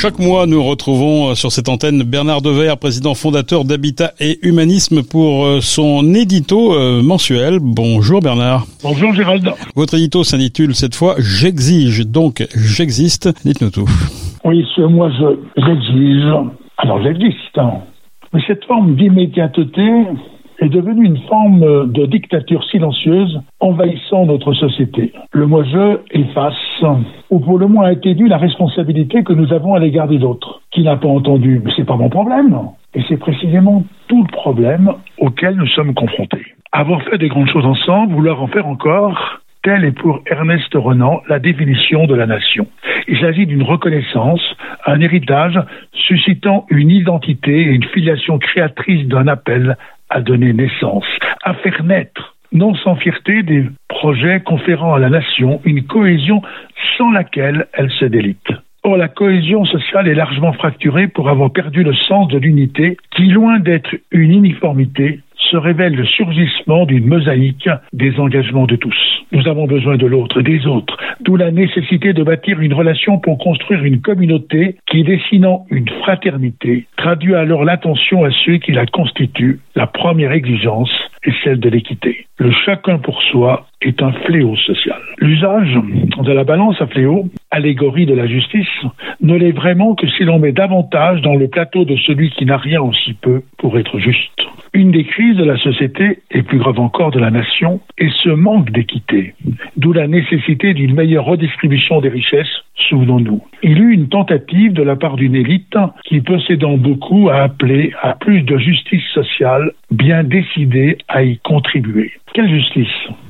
Chaque mois, nous retrouvons sur cette antenne Bernard Dever, président fondateur d'Habitat et Humanisme pour euh, son édito euh, mensuel. Bonjour Bernard. Bonjour Gérald. Votre édito s'intitule cette fois J'exige, donc j'existe. Dites-nous tout. Oui, ce mois, je, j'exige. Alors j'existe. Hein. Mais cette forme d'immédiateté est devenue une forme de dictature silencieuse envahissant notre société. Le moi-je efface, ou pour le moins atténue la responsabilité que nous avons à l'égard des autres. Qui n'a pas entendu c'est pas mon problème. Et c'est précisément tout le problème auquel nous sommes confrontés. Avoir fait des grandes choses ensemble, vouloir en faire encore, Telle est pour Ernest Renan la définition de la nation. Il s'agit d'une reconnaissance, un héritage suscitant une identité et une filiation créatrice d'un appel à donner naissance, à faire naître, non sans fierté, des projets conférant à la nation une cohésion sans laquelle elle se délite. Or, la cohésion sociale est largement fracturée pour avoir perdu le sens de l'unité qui, loin d'être une uniformité, se révèle le surgissement d'une mosaïque des engagements de tous. Nous avons besoin de l'autre, des autres, d'où la nécessité de bâtir une relation pour construire une communauté qui, dessinant une fraternité, traduit alors l'attention à ceux qui la constituent. La première exigence est celle de l'équité. Le chacun pour soi est un fléau social. L'usage de la balance à fléau, allégorie de la justice, ne l'est vraiment que si l'on met davantage dans le plateau de celui qui n'a rien aussi peu pour être juste. Une des crises de la société, et plus grave encore de la nation, est ce manque d'équité, d'où la nécessité d'une meilleure redistribution des richesses, souvenons-nous. Il y eut une tentative de la part d'une élite qui, possédant beaucoup, a appelé à plus de justice sociale, bien décidée à y contribuer. Quelle justice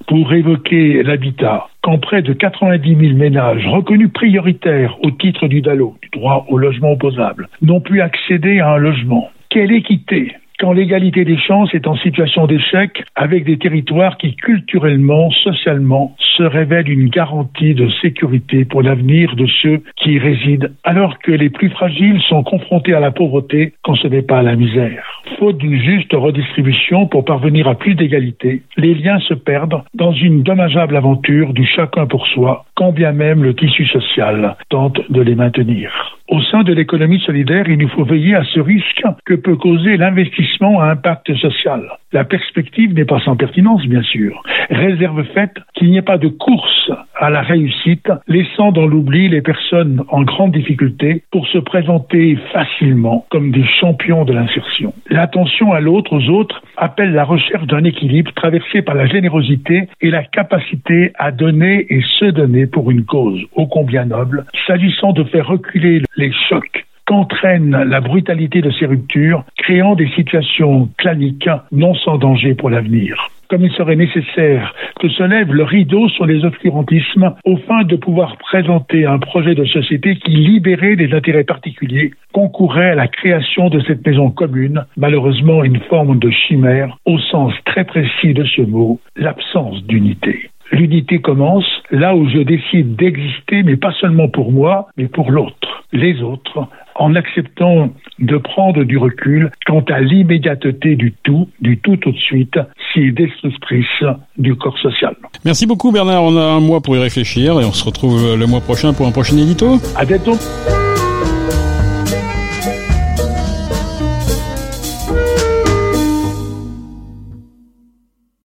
Pour évoquer l'habitat, quand près de 90 000 ménages reconnus prioritaires au titre du DALO, du droit au logement opposable, n'ont pu accéder à un logement? Quelle équité quand l'égalité des chances est en situation d'échec avec des territoires qui culturellement, socialement se révèlent une garantie de sécurité pour l'avenir de ceux qui y résident, alors que les plus fragiles sont confrontés à la pauvreté quand ce n'est pas à la misère. Faute d'une juste redistribution pour parvenir à plus d'égalité, les liens se perdent dans une dommageable aventure du chacun pour soi, quand bien même le tissu social tente de les maintenir. Au sein de l'économie solidaire, il nous faut veiller à ce risque que peut causer l'investissement à impact social. La perspective n'est pas sans pertinence, bien sûr. Réserve faite qu'il n'y ait pas de course à la réussite, laissant dans l'oubli les personnes en grande difficulté pour se présenter facilement comme des champions de l'insertion. L'attention à l'autre, aux autres, appelle la recherche d'un équilibre traversé par la générosité et la capacité à donner et se donner pour une cause ô combien noble, s'agissant de faire reculer les chocs qu'entraîne la brutalité de ces ruptures, créant des situations claniques non sans danger pour l'avenir comme il serait nécessaire que se lève le rideau sur les obscurantismes au fin de pouvoir présenter un projet de société qui, libéré des intérêts particuliers, concourait à la création de cette maison commune, malheureusement une forme de chimère au sens très précis de ce mot, l'absence d'unité. L'unité commence là où je décide d'exister, mais pas seulement pour moi, mais pour l'autre, les autres, en acceptant de prendre du recul quant à l'immédiateté du tout, du tout tout de suite, si destructrice du corps social. Merci beaucoup Bernard, on a un mois pour y réfléchir et on se retrouve le mois prochain pour un prochain édito. À bientôt.